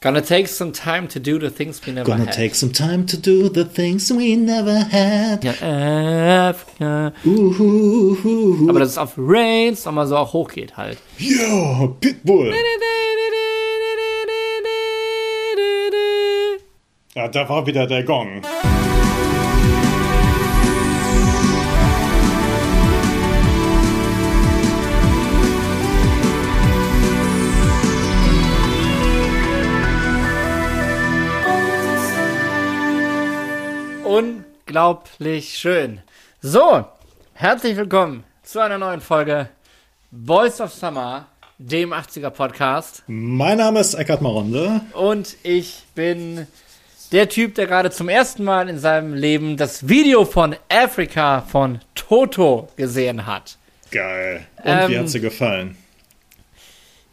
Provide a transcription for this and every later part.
Gonna take some time to do the things we never Gonna had. take some time to do the things we never had. ja, Afrika. Uhuhuhu. Aber dass es auf Rains nochmal so auch hochgeht halt. Yo, Pitbull. Ja, da war wieder der Gong. Unglaublich schön. So, herzlich willkommen zu einer neuen Folge Boys of Summer, dem 80er Podcast. Mein Name ist Eckhard Maronde. Und ich bin der Typ, der gerade zum ersten Mal in seinem Leben das Video von Africa von Toto gesehen hat. Geil. Und Ähm, wie hat's dir gefallen?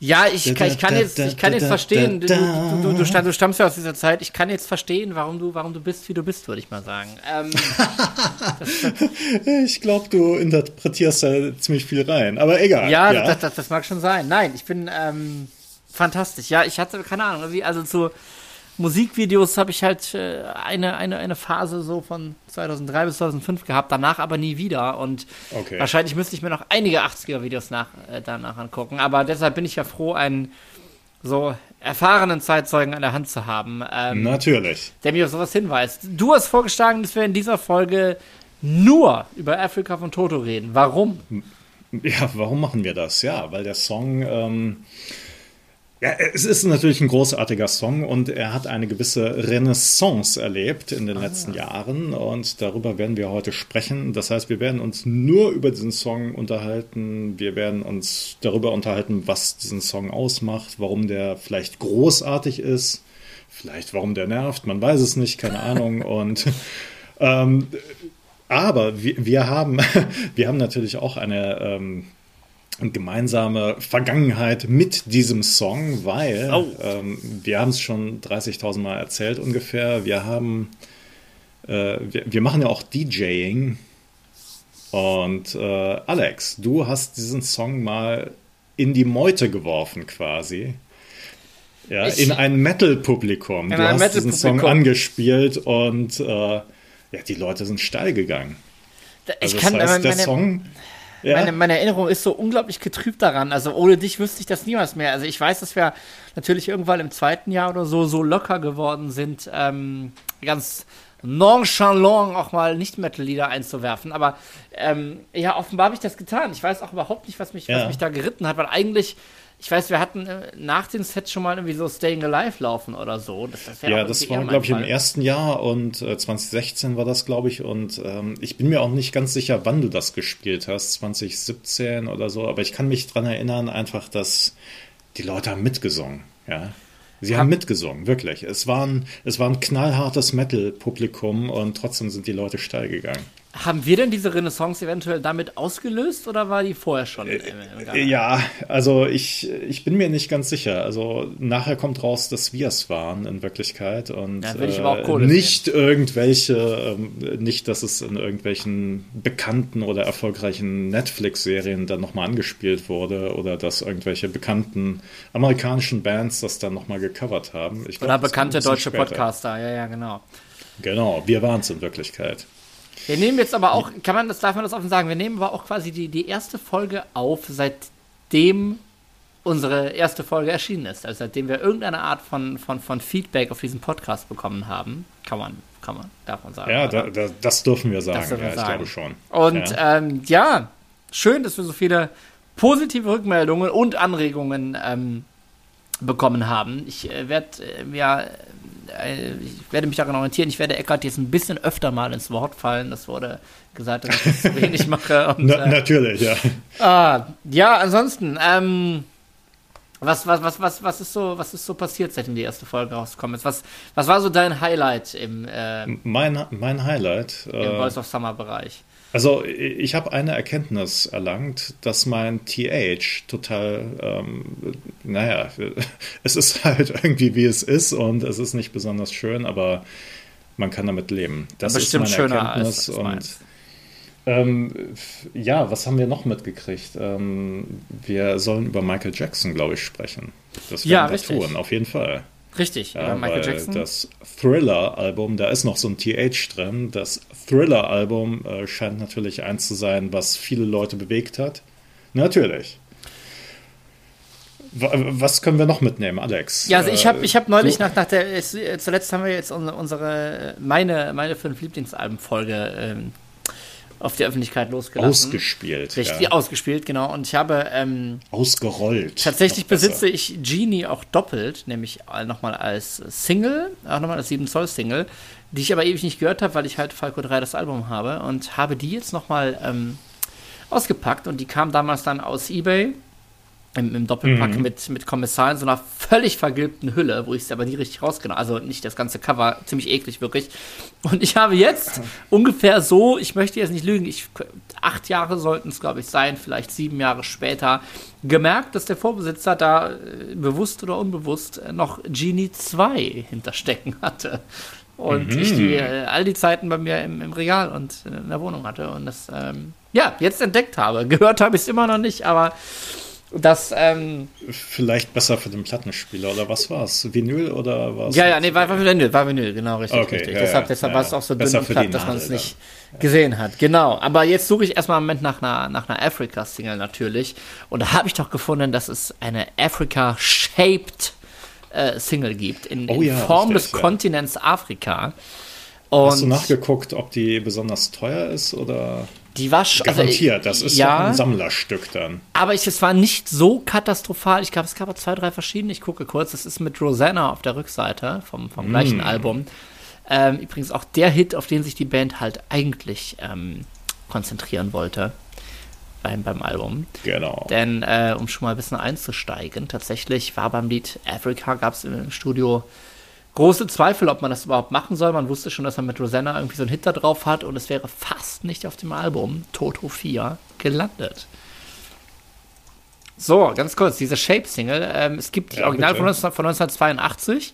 Ja, ich, kann- ich kann jetzt, ich kann jetzt verstehen, du, du, du, du, stamm- du stammst ja aus dieser Zeit, ich kann jetzt verstehen, warum du, warum du bist, wie du bist, würde ich mal sagen. Ähm, Ich glaube, du interpretierst da ziemlich viel rein. Aber egal. ja, Das, das, das mag schon sein. Nein, ich bin ähm, fantastisch. Ja, ich hatte, keine Ahnung, also zu Musikvideos habe ich halt äh, eine, eine, eine Phase so von 2003 bis 2005 gehabt, danach aber nie wieder. Und Okay. wahrscheinlich müsste ich mir noch einige 80er-Videos nach, äh, danach angucken. Aber deshalb bin ich ja froh, einen so erfahrenen Zeitzeugen an der Hand zu haben, ähm, Natürlich. der mir auf sowas hinweist. Du hast vorgeschlagen, dass wir in dieser Folge nur über Afrika von Toto reden. Warum? Ja, warum machen wir das? Ja, weil der Song, ähm, ja, es ist natürlich ein großartiger Song und er hat eine gewisse Renaissance erlebt in den letzten Jahren und darüber werden wir heute sprechen. Das heißt, wir werden uns nur über diesen Song unterhalten. Wir werden uns darüber unterhalten, was diesen Song ausmacht, warum der vielleicht großartig ist, vielleicht warum der nervt, man weiß es nicht, keine Ahnung und ähm, aber wir, wir, haben, wir haben natürlich auch eine ähm, gemeinsame Vergangenheit mit diesem Song, weil Oh. ähm, wir haben es schon 30.000 Mal erzählt ungefähr. Wir haben, äh, wir, wir machen ja auch DJing. Und äh, Alex, du hast diesen Song mal in die Meute geworfen quasi. Ja, Ich- in ein Metal-Publikum. Du hast diesen Song angespielt und äh, ja, die Leute sind steil gegangen. Ich Also kann, das heißt, der meine, Song. Ja, meine, meine Erinnerung ist so unglaublich getrübt daran. Also ohne dich wüsste ich das niemals mehr. Also ich weiß, dass wir natürlich irgendwann im zweiten Jahr oder so so locker geworden sind, ähm, ganz nonchalant auch mal Nicht-Metal-Lieder einzuwerfen. Aber ähm, ja, offenbar habe ich das getan. Ich weiß auch überhaupt nicht, was mich, was Ja. mich da geritten hat, weil eigentlich, ich weiß, wir hatten äh, nach den Sets schon mal irgendwie so Staying Alive laufen oder so. Das, das Ja, das war, glaube ich, im ersten Jahr und äh, 2016 war das, glaube ich. Und ähm, ich bin mir auch nicht ganz sicher, wann du das gespielt hast, 2017 oder so. Aber ich kann mich dran erinnern, einfach, dass die Leute haben mitgesungen. Ja, sie haben mitgesungen, wirklich. Es war ein, es war ein knallhartes Metal-Publikum und trotzdem sind die Leute steil gegangen. Haben wir denn diese Renaissance eventuell damit ausgelöst oder war die vorher schon? im- im Gange? Ja, also ich, ich bin mir nicht ganz sicher. Also nachher kommt raus, dass wir es waren in Wirklichkeit und Ja, äh, aber auch Kohle nicht irgendwelche, ähm, nicht, dass es in irgendwelchen bekannten oder erfolgreichen Netflix-Serien dann nochmal angespielt wurde oder dass irgendwelche bekannten amerikanischen Bands das dann nochmal gecovert haben. Glaub, Oder bekannte deutsche später. Podcaster, ja, ja, genau. Genau, wir waren es in Wirklichkeit. Wir nehmen jetzt aber auch, kann man das, darf man das offen sagen, wir nehmen aber auch quasi die, die erste Folge auf, seitdem unsere erste Folge erschienen ist. Also seitdem wir irgendeine Art von, von, von Feedback auf diesen Podcast bekommen haben. Kann man, kann man, darf man sagen. Ja, da, da, das dürfen wir sagen. dürfen wir ja, ich sagen. glaube schon. Und ja. ähm, ja, schön, dass wir so viele positive Rückmeldungen und Anregungen ähm, bekommen haben. Ich äh, werde äh, ja, äh, ich werde mich daran orientieren. Ich werde Eckart jetzt ein bisschen öfter mal ins Wort fallen. Das wurde gesagt, dass ich das zu wenig mache. Und, Na, äh, natürlich, ja. ah, ja, ansonsten, ähm, was, was, was, was, was ist so, was ist so passiert, seitdem die erste Folge rausgekommen ist? Was, was war so dein Highlight im, äh, im Mein, mein Highlight. Äh, Voice of Summer Bereich? Also ich habe eine Erkenntnis erlangt, dass mein TH total, ähm, naja, es ist halt irgendwie wie es ist und es ist nicht besonders schön, aber man kann damit leben. Das Bestimmt ist meine schöner Erkenntnis als, als und ähm, ja, was haben wir noch mitgekriegt? Ähm, wir sollen über Michael Jackson, glaube ich, sprechen. Das werden Ja, wir richtig. tun, auf jeden Fall. Richtig, ja, Michael Jackson. Das Thriller-Album, da ist noch so ein TH drin. Das Thriller-Album äh, scheint natürlich eins zu sein, was viele Leute bewegt hat. Natürlich. Was können wir noch mitnehmen, Alex? Ja, also ich habe ich hab neulich nach, nach der, zuletzt haben wir jetzt unsere, meine, meine fünf Lieblingsalben-Folge ähm, auf die Öffentlichkeit losgelassen. Ausgespielt. Richtig, ja. ausgespielt, genau. Und ich habe. Ähm, Ausgerollt. Tatsächlich besitze ich Genie auch doppelt, nämlich nochmal als Single, auch nochmal als 7 Zoll Single, die ich aber ewig nicht gehört habe, weil ich halt Falco 3 das Album habe und habe die jetzt nochmal ähm, ausgepackt und die kam damals dann aus Ebay im, im Doppelpack mhm. mit, mit Kommissar in so einer völlig vergilbten Hülle, wo ich es aber nie richtig rausgenommen Also nicht das ganze Cover, ziemlich eklig wirklich. Und ich habe jetzt ungefähr so, ich möchte jetzt nicht lügen, ich, acht Jahre sollten es, glaube ich, sein, vielleicht sieben Jahre später, gemerkt, dass der Vorbesitzer da äh, bewusst oder unbewusst noch Genie 2 hinterstecken hatte. Und mhm. ich die äh, all die Zeiten bei mir im, im, Regal und in der Wohnung hatte und das, ähm, ja, jetzt entdeckt habe. Gehört habe ich es immer noch nicht, aber das, ähm, Vielleicht besser für den Plattenspieler oder was war es? Vinyl oder was? Ja, ja, nee, war, war Vinyl, war Vinyl, genau, richtig. Okay, richtig. Ja, deshalb, deshalb ja, war es auch so dünn platt, dass man es nicht ja. gesehen hat. Genau. Aber jetzt suche ich erstmal im Moment nach einer, nach einer Africa-Single natürlich. Und da habe ich doch gefunden, dass es eine Africa-shaped äh, Single gibt, in, oh, in Form richtig, des Kontinents Afrika. Und Hast du nachgeguckt, ob die besonders teuer ist oder? Die war schon. Also, Garantiert, das ist ja ein Sammlerstück dann. Aber ich, es war nicht so katastrophal. Ich glaube, es gab zwei, drei verschiedene. Ich gucke kurz. Das ist mit Rosanna auf der Rückseite vom, vom gleichen mm. Album. Ähm, übrigens auch der Hit, auf den sich die Band halt eigentlich ähm, konzentrieren wollte beim, beim Album. Genau. Denn, äh, um schon mal ein bisschen einzusteigen, tatsächlich war beim Lied Africa, gab es im Studio große Zweifel, ob man das überhaupt machen soll. Man wusste schon, dass man mit Rosanna irgendwie so einen Hit da drauf hat und es wäre fast nicht auf dem Album Toto 4 gelandet. So, ganz kurz, diese Shape-Single. Ähm, es gibt die ja, Original von, von 1982.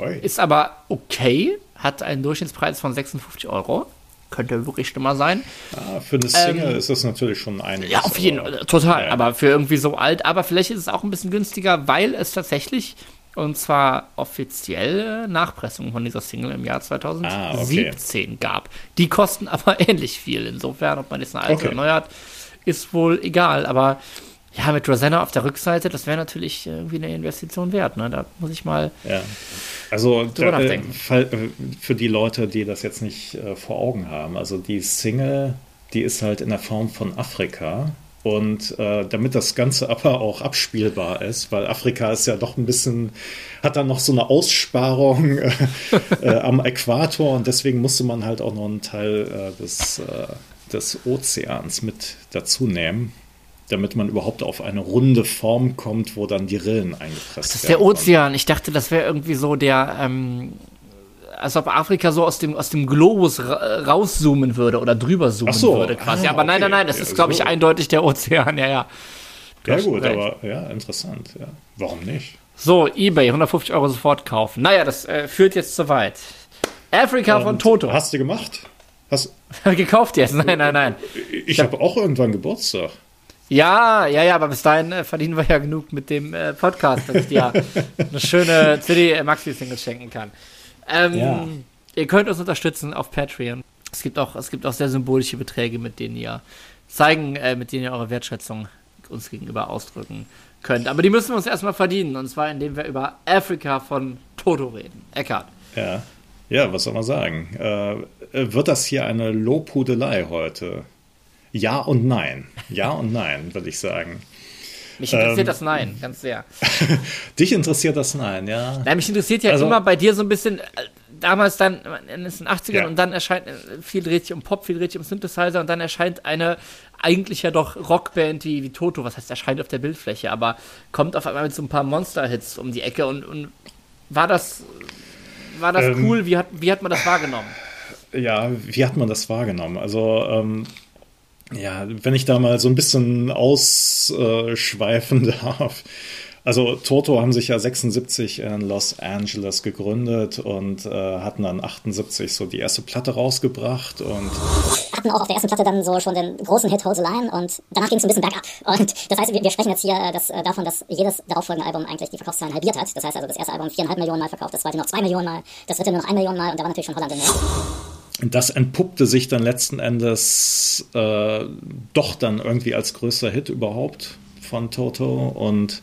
Oi. Ist aber okay, hat einen Durchschnittspreis von 56 Euro. Könnte wirklich schlimmer sein. Ja, für eine Single ähm, ist das natürlich schon einiges. Ja, auf jeden Fall, total. Ja. Aber für irgendwie so alt. Aber vielleicht ist es auch ein bisschen günstiger, weil es tatsächlich und zwar offizielle Nachpressungen von dieser Single im Jahr 2017 ah, okay. gab. Die kosten aber ähnlich viel. Insofern, ob man jetzt eine alte okay. oder neue hat, ist wohl egal. Aber ja, mit Rosanna auf der Rückseite, das wäre natürlich irgendwie eine Investition wert. Ne? Da muss ich mal. Ja. Also da, äh, für die Leute, die das jetzt nicht äh, vor Augen haben, also die Single, die ist halt in der Form von Afrika. Und äh, damit das Ganze aber auch abspielbar ist, weil Afrika ist ja doch ein bisschen, hat dann noch so eine Aussparung äh, äh, am Äquator und deswegen musste man halt auch noch einen Teil äh, des, äh, des Ozeans mit dazu nehmen, damit man überhaupt auf eine runde Form kommt, wo dann die Rillen eingepresst werden. Das ist der Ozean. Ich dachte, das wäre irgendwie so der, ähm, als ob Afrika so aus dem, aus dem Globus ra rauszoomen würde oder drüber zoomen so. würde quasi. Ah, aber nein, nein, nein, das ja, ist, glaube ich, eindeutig der Ozean, ja, ja. Du ja, gut, recht. aber ja, interessant, ja. Warum nicht? So, Ebay, 150 Euro sofort kaufen. Naja, das äh, führt jetzt zu weit. Afrika Und von Toto. Hast du gemacht? Hast gekauft jetzt? Nein, nein, nein. Ich, ich habe auch irgendwann Geburtstag. Ja, ja, ja, aber bis dahin äh, verdienen wir ja genug mit dem äh, Podcast, dass ich dir eine schöne CD-Maxi-Single schenken kann. Ähm, ja. Ihr könnt uns unterstützen auf Patreon. Es gibt auch, es gibt auch sehr symbolische Beträge, mit denen ihr zeigen, äh, mit denen ihr eure Wertschätzung uns gegenüber ausdrücken könnt. Aber die müssen wir uns erstmal verdienen. Und zwar, indem wir über Afrika von Toto reden. Eckart. Ja. Ja, was soll man sagen? Äh, wird das hier eine Lobhudelei heute? Ja und nein. Ja und nein, würde ich sagen. Mich interessiert ähm, das Nein, ganz sehr. Dich interessiert das Nein, ja. Nein, mich interessiert ja also, immer bei dir so ein bisschen, äh, damals dann in den 80ern ja. und dann erscheint äh, viel dreht sich um Pop, viel dreht sich um Synthesizer und dann erscheint eine eigentlich ja doch Rockband wie, wie Toto, was heißt erscheint auf der Bildfläche, aber kommt auf einmal mit so ein paar Monster-Hits um die Ecke und, und war das, war das ähm, cool? Wie hat, wie hat man das wahrgenommen? Ja, wie hat man das wahrgenommen? Also, ähm, ja, wenn ich da mal so ein bisschen ausschweifen darf. Also Toto haben sich ja 76 in Los Angeles gegründet und äh, hatten dann 78 so die erste Platte rausgebracht und hatten auch auf der ersten Platte dann so schon den großen Hit Hose Line und danach ging es ein bisschen bergab. Und das heißt, wir, wir sprechen jetzt hier äh, das, äh, davon, dass jedes darauffolgende Album eigentlich die Verkaufszahlen halbiert hat. Das heißt also, das erste Album viereinhalb Millionen Mal verkauft, das zweite noch zwei Millionen Mal, das dritte nur noch ein Million Mal und da war natürlich schon Holland in der Das entpuppte sich dann letzten Endes äh, doch dann irgendwie als größter Hit überhaupt von Toto und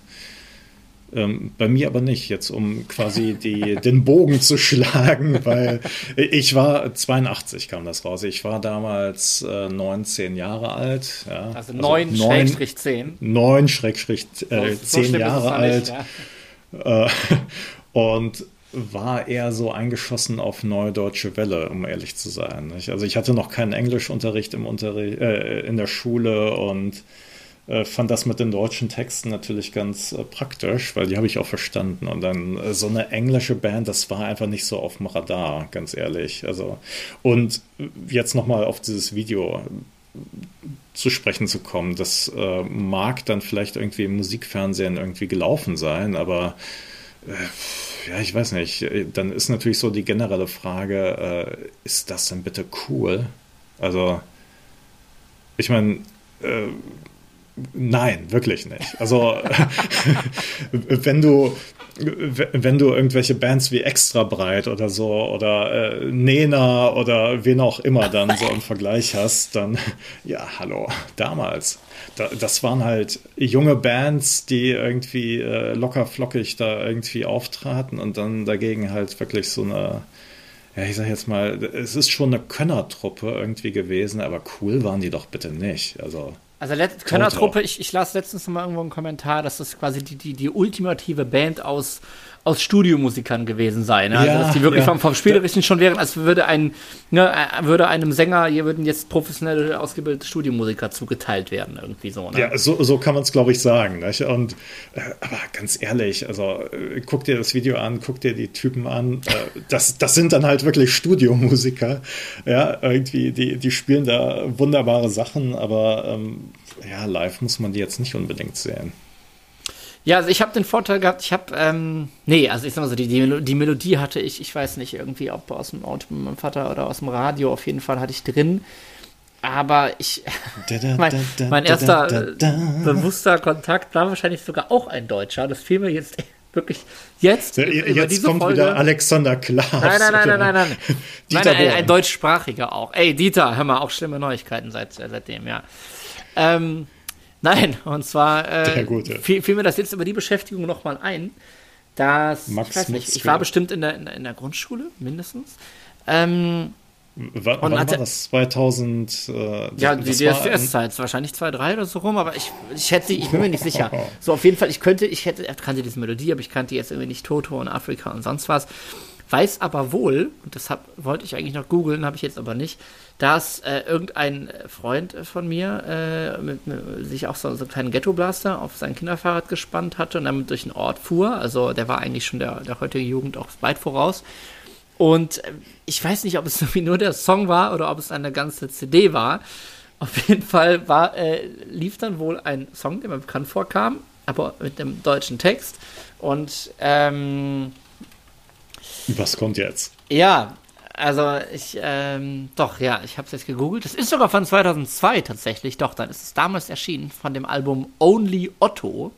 ähm, bei mir aber nicht, jetzt um quasi die, den Bogen zu schlagen, weil ich war 82 kam das raus. Ich war damals äh, 19 Jahre alt. Ja. Also 9 also Schrägstrich 10. 9 Schrägstrich äh, 10 so Jahre alt. Nicht, ja. äh, und war eher so eingeschossen auf Neue Deutsche Welle, um ehrlich zu sein. Also ich hatte noch keinen Englischunterricht im Unterricht, äh, in der Schule und äh, fand das mit den deutschen Texten natürlich ganz äh, praktisch, weil die habe ich auch verstanden. Und dann äh, so eine englische Band, das war einfach nicht so auf dem Radar, ganz ehrlich. Also, und jetzt nochmal auf dieses Video zu sprechen zu kommen, das äh, mag dann vielleicht irgendwie im Musikfernsehen irgendwie gelaufen sein, aber äh, ja, ich weiß nicht. Dann ist natürlich so die generelle Frage, äh, ist das denn bitte cool? Also, ich meine, Nein, wirklich nicht. Also wenn du wenn du irgendwelche Bands wie Extra Breit oder so oder äh, Nena oder wen auch immer dann so im Vergleich hast, dann ja, hallo, damals. Da, das waren halt junge Bands, die irgendwie äh, locker flockig da irgendwie auftraten und dann dagegen halt wirklich so eine ja, ich sag jetzt mal, es ist schon eine Könnertruppe irgendwie gewesen, aber cool waren die doch bitte nicht. Also also Könnertruppe, ich, ich las letztens noch mal irgendwo einen Kommentar, dass das quasi die, die, die ultimative Band aus aus Studiomusikern gewesen sein. Ne? Also, ja, dass die wirklich ja. vom, vom Spielerischen schon wären, als würde ein, ne, äh, würde einem Sänger, hier würden jetzt professionelle ausgebildete Studiomusiker zugeteilt werden, irgendwie so. Ne? Ja, so, so kann man es, glaube ich, sagen. Nicht? Und äh, aber ganz ehrlich, also äh, guck dir das Video an, guck dir die Typen an. Äh, das, das sind dann halt wirklich Studiomusiker. Ja, irgendwie, die, die spielen da wunderbare Sachen, aber ähm, ja, live muss man die jetzt nicht unbedingt sehen. Ja, also ich habe den Vorteil gehabt, ich habe, ähm, nee, also ich sag mal so, die, die, die, Melodie hatte ich, ich weiß nicht, irgendwie ob aus dem Auto mit meinem Vater oder aus dem Radio, auf jeden Fall hatte ich drin. Aber ich, mein, mein erster bewusster Kontakt war wahrscheinlich sogar auch ein Deutscher. Das fiel mir jetzt wirklich jetzt. Ja, jetzt kommt Folge. wieder Alexander Klaas. Nein, nein, nein, nein, nein, nein. Dieter nein, ein, ein, deutschsprachiger auch. Ey, Dieter, hör mal, auch schlimme Neuigkeiten seit, seitdem, ja. Ähm, Nein, und zwar äh, fiel, fiel, mir das jetzt über die Beschäftigung nochmal ein, dass, Max ich weiß nicht, ich war bestimmt in der, in in der Grundschule, mindestens. Ähm, wann, wann war das? 2000? Äh, ja, die DSDS-Zeit, wahrscheinlich 2-3 oder so rum, aber ich, ich hätte, ich bin mir nicht sicher. So, auf jeden Fall, ich könnte, ich hätte, ich kannte diese Melodie, aber ich kannte jetzt irgendwie nicht Toto und Afrika und sonst was. Weiß aber wohl, und das hab, wollte ich eigentlich noch googeln, habe ich jetzt aber nicht, dass äh, irgendein Freund von mir äh, mit, mit, sich auch so, so einen kleinen Ghetto-Blaster auf sein Kinderfahrrad gespannt hatte und damit durch den Ort fuhr. Also der war eigentlich schon der, der heutigen Jugend auch weit voraus. Und äh, ich weiß nicht, ob es nur der Song war oder ob es eine ganze CD war. Auf jeden Fall war, äh, lief dann wohl ein Song, der mir bekannt vorkam, aber mit dem deutschen Text. Und ähm, was kommt jetzt? Ja, also ich, ähm, doch, ja, ich habe es jetzt gegoogelt. Das ist sogar von 2002 tatsächlich. Doch, dann ist es damals erschienen von dem Album Only Otto.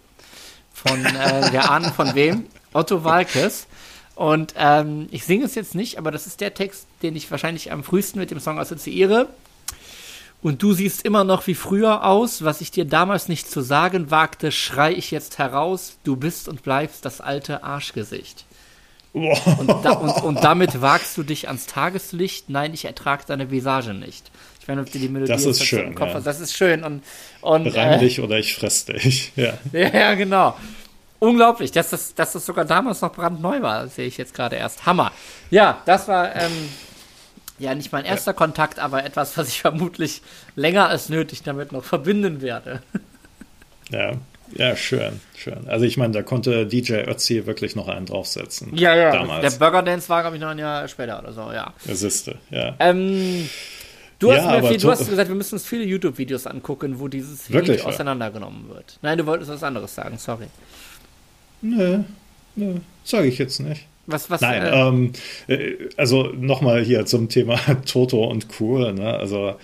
Von, äh, wir ahnen von wem? Otto Walkes. Und ähm, ich singe es jetzt nicht, aber das ist der Text, den ich wahrscheinlich am frühesten mit dem Song assoziiere. Und du siehst immer noch wie früher aus, was ich dir damals nicht zu sagen wagte, schrei ich jetzt heraus, du bist und bleibst das alte Arschgesicht. Und, da, und, und, damit wagst du dich ans Tageslicht. Nein, ich ertrage deine Visage nicht. Ich meine, ob dir die Melodie das ist schön, im Kopf ja. hast. Das ist schön. Und, und, Reim äh, dich oder ich fress dich. Ja, ja, ja genau. Unglaublich, dass das, dass das sogar damals noch brandneu war, sehe ich jetzt gerade erst. Hammer. Ja, das war ähm, ja nicht mein erster ja. Kontakt, aber etwas, was ich vermutlich länger als nötig damit noch verbinden werde. Ja, ja, schön, schön. Also ich meine, da konnte DJ Ötzi wirklich noch einen draufsetzen. Ja, ja. Damals. Der Burger Dance war, glaube ich, noch ein Jahr später oder so, ja. Das ist ja. Ähm, du, hast ja, viel, du hast gesagt, wir müssen uns viele YouTube-Videos angucken, wo dieses wirklich, Lied auseinandergenommen wird. Nein, du wolltest was anderes sagen, sorry. Nö, nö, sage ich jetzt nicht. Was, was, Nein, äh, ähm, äh, also nochmal hier zum Thema Toto und Cool, ne? Also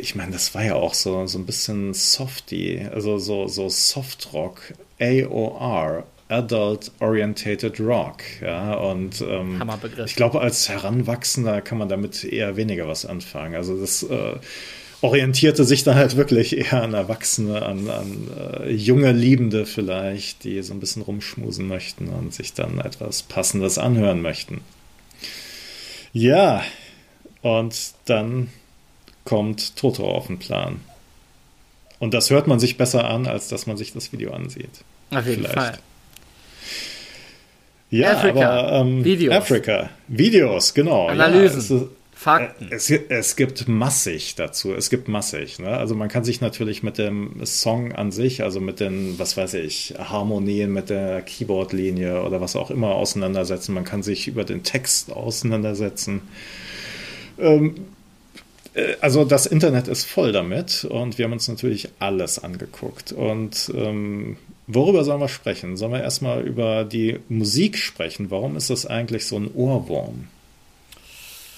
ich meine, das war ja auch so, so ein bisschen softy, also so, so Softrock, AOR, Adult Orientated Rock, ja, und ähm, ich glaube, als Heranwachsender kann man damit eher weniger was anfangen. Also das äh, orientierte sich dann halt wirklich eher an Erwachsene, an, an äh, junge Liebende vielleicht, die so ein bisschen rumschmusen möchten und sich dann etwas Passendes anhören möchten. Ja, und dann kommt Toto auf den Plan. Und das hört man sich besser an, als dass man sich das Video ansieht. auf jeden vielleicht. Fall. Ja, Afrika. aber ähm, Videos. Afrika. Videos, genau. Analysen. Ja, Fakten. es, es gibt massig dazu. Es gibt massig. Ne? Also man kann sich natürlich mit dem Song an sich, also mit den, was weiß ich, Harmonien, mit der Keyboardlinie oder was auch immer auseinandersetzen. Man kann sich über den Text auseinandersetzen. Ähm, äh, also das Internet ist voll damit und wir haben uns natürlich alles angeguckt. Und ähm, worüber sollen wir sprechen? Sollen wir erstmal über die Musik sprechen? Warum ist das eigentlich so ein Ohrwurm?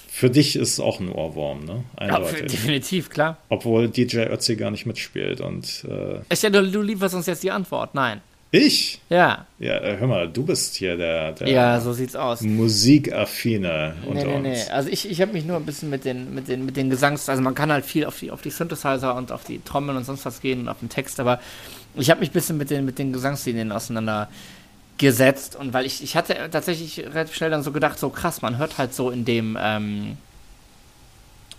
Für dich ist es auch ein Ohrwurm, ne? Ja, Eindeutig. definitiv, klar. Obwohl DJ Ötzi gar nicht mitspielt. Und äh, Ich ja, du, du lieferst uns jetzt die Antwort. Nein. Ich? Ja. Ja, äh, hör mal, du bist hier der, der Ja, so sieht's aus. Musikaffine Nee, unter nee, nee. uns. Also ich, ich habe mich nur ein bisschen mit den, mit den, mit den Gesangs, also man kann halt viel auf die, auf die Synthesizer und auf die Trommeln und sonst was gehen und auf den Text, aber ich habe mich ein bisschen mit den, mit den Gesangslinien auseinandergesetzt und weil ich, ich hatte tatsächlich relativ schnell dann so gedacht, so krass, man hört halt so in dem, ähm,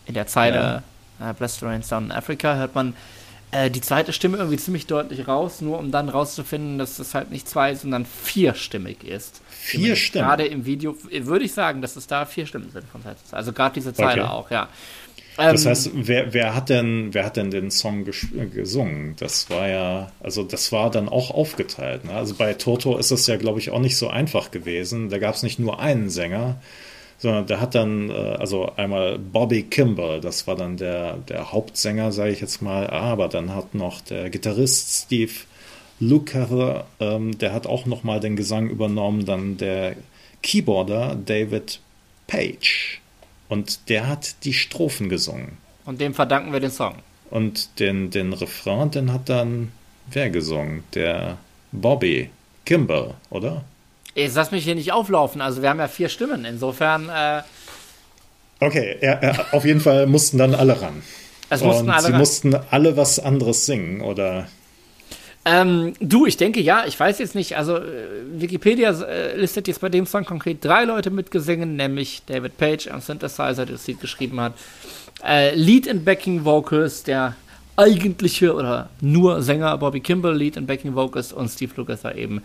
in der Zeile äh, Blessed Rains Down in Africa hört man äh, die zweite Stimme irgendwie ziemlich deutlich raus, nur um dann rauszufinden, dass es halt nicht zwei, sondern vierstimmig ist. Vier Stimmen. Gerade im Video äh, würde ich sagen, dass es da vier Stimmen sind von Zeit zu Zeit. Also gerade diese Zeile Okay. auch, ja. Das Ähm, heißt, wer, wer, hat denn, wer hat denn den Song äh, gesungen? Das war ja, also das war dann auch aufgeteilt. Ne? Also bei Toto ist es ja, glaube ich, auch nicht so einfach gewesen. Da gab es nicht nur einen Sänger, sondern der hat dann, äh, also einmal Bobby Kimball, das war dann der, der Hauptsänger, sage ich jetzt mal, aber dann hat noch der Gitarrist Steve Lukather, ähm, der hat auch nochmal den Gesang übernommen, dann der Keyboarder David Page. Und der hat die Strophen gesungen. und dem verdanken wir den Song. Und den, den Refrain, den hat dann wer gesungen? Der Bobby Kimball, oder? Jetzt lass mich hier nicht auflaufen. Also wir haben ja vier Stimmen. Insofern, äh, Okay, er, auf jeden Fall mussten dann alle ran. es mussten Und alle sie ran. mussten alle was anderes singen, oder? Ähm, du, ich denke ja, ich weiß jetzt nicht, also äh, Wikipedia äh, listet jetzt bei dem Song konkret drei Leute mitgesungen, nämlich David Page am Synthesizer, der das Lied geschrieben hat, äh, Lead and Backing Vocals, der eigentliche oder nur Sänger Bobby Kimball, Lead and Backing Vocals und Steve Lukather eben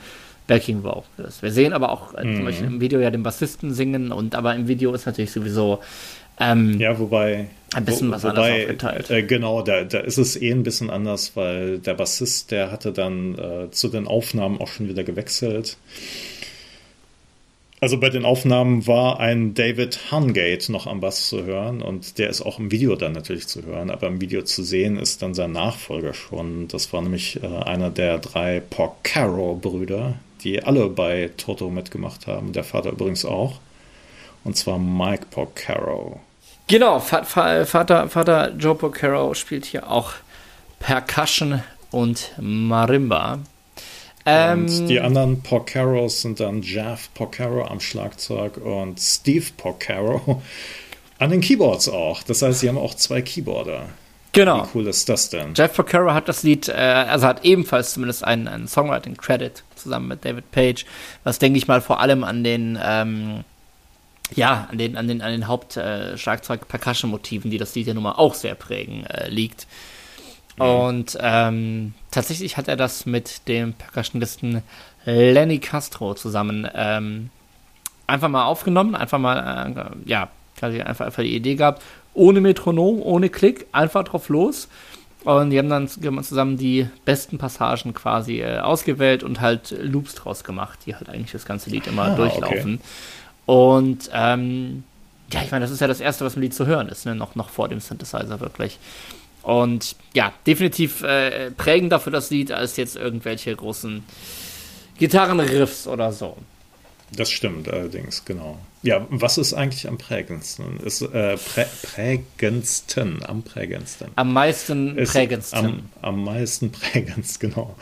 Backing Vocals. Wir sehen aber auch äh, zum Beispiel im Video ja den Bassisten singen und aber im Video ist natürlich sowieso ähm, Ja, wobei. Ein bisschen wo- was anders wobei, aufgeteilt. Äh, genau, da, da ist es eh ein bisschen anders, weil der Bassist, der hatte dann äh, zu den Aufnahmen auch schon wieder gewechselt. Also bei den Aufnahmen war ein David Hungate noch am Bass zu hören und der ist auch im Video dann natürlich zu hören, aber im Video zu sehen ist dann sein Nachfolger schon. Das war nämlich äh, einer der drei Porcaro-Brüder, die alle bei Toto mitgemacht haben. Der Vater übrigens auch. Und zwar Mike Porcaro. Genau, Va Va Vater, Vater Joe Porcaro spielt hier auch Percussion und Marimba. Ähm, Und die anderen Porcaros sind dann Jeff Porcaro am Schlagzeug und Steve Porcaro an den Keyboards auch. Das heißt, sie haben auch zwei Keyboarder. genau. Wie cool ist das denn? Jeff Porcaro hat das Lied, äh, also hat ebenfalls zumindest einen, einen Songwriting-Credit zusammen mit David Page, was denke ich mal vor allem an den, ähm, ja, an den, an den, an den Haupt-Schlagzeug-Percussion-Motiven, die das Lied ja nun mal auch sehr prägen, äh, liegt. Und ähm, tatsächlich hat er das mit dem Percussionisten Lenny Castro zusammen ähm, einfach mal aufgenommen, einfach mal, äh, ja, quasi einfach, einfach die Idee gehabt, ohne Metronom, ohne Klick, einfach drauf los. Und die haben dann zusammen die besten Passagen quasi äh, ausgewählt und halt Loops draus gemacht, die halt eigentlich das ganze Lied immer Ah, durchlaufen. Und ähm, ja, ich meine, das ist ja das Erste, was im Lied zu hören ist, ne? noch, noch vor dem Synthesizer wirklich. Und ja, definitiv äh, prägender für das Lied als jetzt irgendwelche großen Gitarrenriffs oder so. Das stimmt allerdings, genau. Ja, was ist eigentlich am prägendsten? Ist äh, prä prägendsten, am prägendsten. Am meisten prägendsten. Am, am meisten prägendst, genau.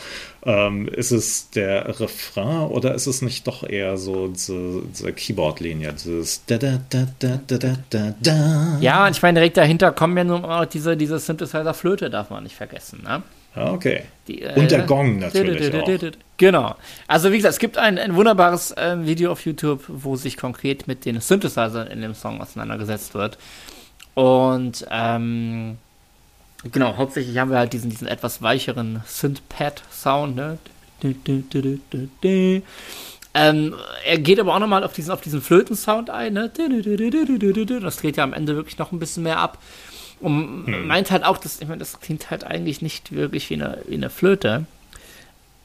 Ähm, ist es der Refrain oder ist es nicht doch eher so diese, diese Keyboard-Linie, dieses da da da da da da da da. Ja, und ich meine, direkt dahinter kommen ja nur auch diese, diese Synthesizer-Flöte, darf man nicht vergessen, ne? Ah, okay. Die, äh, und der Gong natürlich auch. Genau. Also wie gesagt, es gibt ein, ein wunderbares äh, Video auf YouTube, wo sich konkret mit den Synthesizern in dem Song auseinandergesetzt wird. Und ähm, genau, hauptsächlich haben wir halt diesen, diesen etwas weicheren Synth-Pad-Sound. Ne? Ähm, er geht aber auch nochmal auf diesen, auf diesen Flöten-Sound ein. Ne? Das dreht ja am Ende wirklich noch ein bisschen mehr ab. Und hm. meint halt auch, dass, ich meine, das klingt halt eigentlich nicht wirklich wie eine, wie eine Flöte.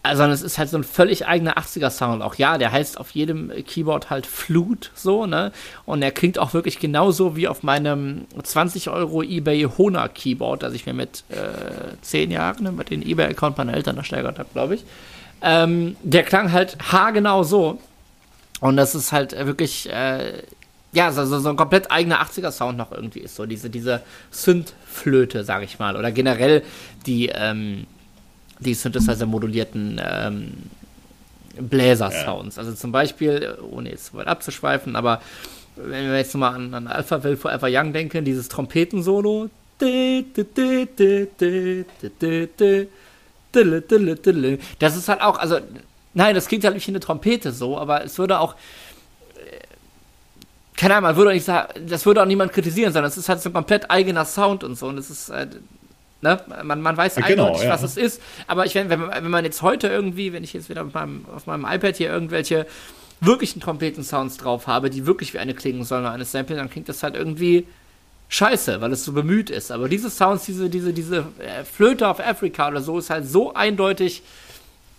Also es ist halt so ein völlig eigener 80er-Sound. Auch ja, der heißt auf jedem Keyboard halt Flute, so, ne? Und er klingt auch wirklich genauso wie auf meinem 20 Euro eBay Hona Keyboard, das ich mir mit äh, 10 Jahren über den eBay-Account meiner Eltern ersteigert habe, glaube ich. Ähm, der klang halt haargenau so. Und das ist halt wirklich, äh, ja, so, so, ein komplett eigener 80er-Sound noch irgendwie ist. So diese, diese Synth-Flöte, sag ich mal. Oder generell die, ähm, die Synthesizer-modulierten ähm, Bläser-Sounds. Also zum Beispiel, ohne jetzt zu weit abzuschweifen, aber wenn wir jetzt nochmal an, an Alpha Will Forever Young denken, dieses Trompetensolo. Das ist halt auch, also, nein, das klingt halt nicht wie eine Trompete so, aber es würde auch keine Ahnung, man würde auch nicht sagen, das würde auch niemand kritisieren, sondern es ist halt so ein komplett eigener Sound und so. Und es ist, äh, ne, man, man weiß ja, genau, eindeutig, ja. was es ist. Aber ich, wenn, wenn, wenn man jetzt heute irgendwie, wenn ich jetzt wieder auf meinem, auf meinem iPad hier irgendwelche wirklichen Trompeten-Sounds drauf habe, die wirklich wie eine klingen sollen oder eine Sample, dann klingt das halt irgendwie scheiße, weil es so bemüht ist. Aber diese Sounds, diese, diese, diese äh, Flöte auf Afrika oder so, ist halt so eindeutig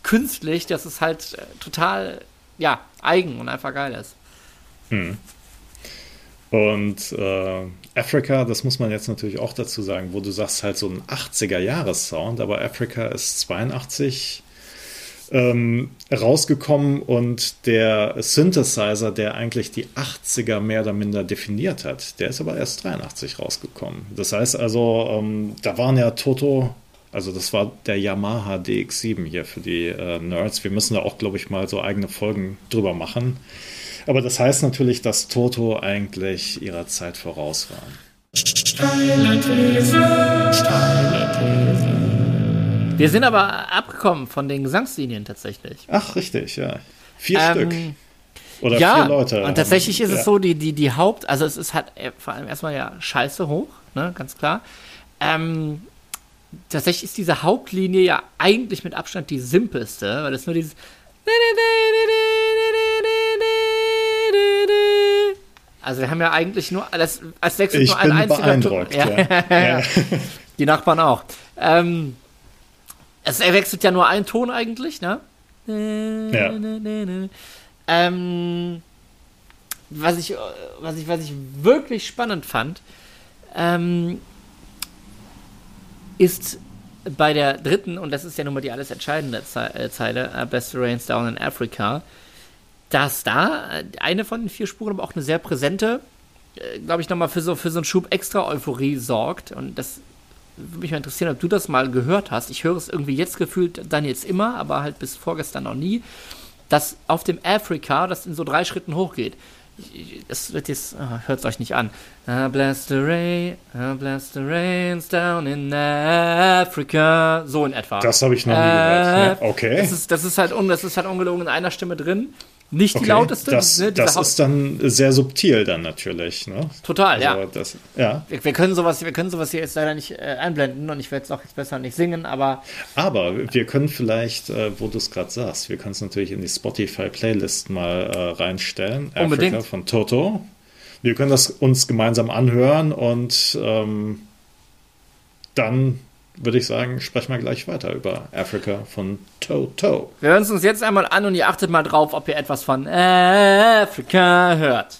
künstlich, dass es halt äh, total, ja, eigen und einfach geil ist. Hm. Und äh, Africa, das muss man jetzt natürlich auch dazu sagen, wo du sagst halt so ein 80er-Jahres-Sound, aber Africa ist 82 ähm, rausgekommen und der Synthesizer, der eigentlich die 80er mehr oder minder definiert hat, der ist aber erst 83 rausgekommen. Das heißt also, ähm, da waren ja Toto, also das war der Yamaha DX7 hier für die äh, Nerds. Wir müssen da auch, glaube ich, mal so eigene Folgen drüber machen. Aber das heißt natürlich, dass Toto eigentlich ihrer Zeit voraus war. Steile These, steile These. Wir sind aber abgekommen von den Gesangslinien tatsächlich. Ach, richtig, ja. Vier ähm, Stück. Oder ja, vier Leute. Und tatsächlich ist ja. es so, die, die, die Haupt, also es ist halt vor allem erstmal ja scheiße hoch, ne, ganz klar. Ähm, tatsächlich ist diese Hauptlinie ja eigentlich mit Abstand die simpelste, weil es nur dieses also wir haben ja eigentlich nur, das, als wechselt ich nur ein einziger Ton. Ja. Ja. Die Nachbarn auch. Ähm, es wechselt ja nur ein Ton eigentlich, ne? Ja. Ähm, was ich, was ich, was ich wirklich spannend fand, ähm, ist bei der dritten, und das ist ja nun mal die alles entscheidende äh, Zeile, uh, Best Rains Down in Africa, dass da äh, eine von den vier Spuren aber auch eine sehr präsente, äh, glaube ich, nochmal für so, für so einen Schub extra Euphorie sorgt. Und das würde mich mal interessieren, ob du das mal gehört hast. Ich höre es irgendwie jetzt gefühlt dann jetzt immer, aber halt bis vorgestern noch nie, dass auf dem Afrika das in so drei Schritten hochgeht. Das wird jetzt, oh, hört es euch nicht an. I bless the rain, I bless the rains down in Africa. So in etwa. Das habe ich noch nie äh, gehört. Ja, okay. Das ist, das ist halt, das ist halt ungelogen in einer Stimme drin. Nicht okay, die lauteste. Das, ne, das ist dann sehr subtil dann natürlich. Ne? Total, also ja. Das, ja. Wir, wir, können sowas, wir können sowas hier jetzt leider nicht äh, einblenden und ich werde es auch jetzt besser nicht singen, aber. Aber wir können vielleicht, äh, wo du es gerade sagst, wir können es natürlich in die Spotify-Playlist mal äh, reinstellen. Unbedingt. Africa von Toto. Wir können das uns gemeinsam anhören und ähm, dann würde ich sagen, sprechen wir gleich weiter über Africa von Toto. Wir hören es uns jetzt einmal an und ihr achtet mal drauf, ob ihr etwas von Africa hört.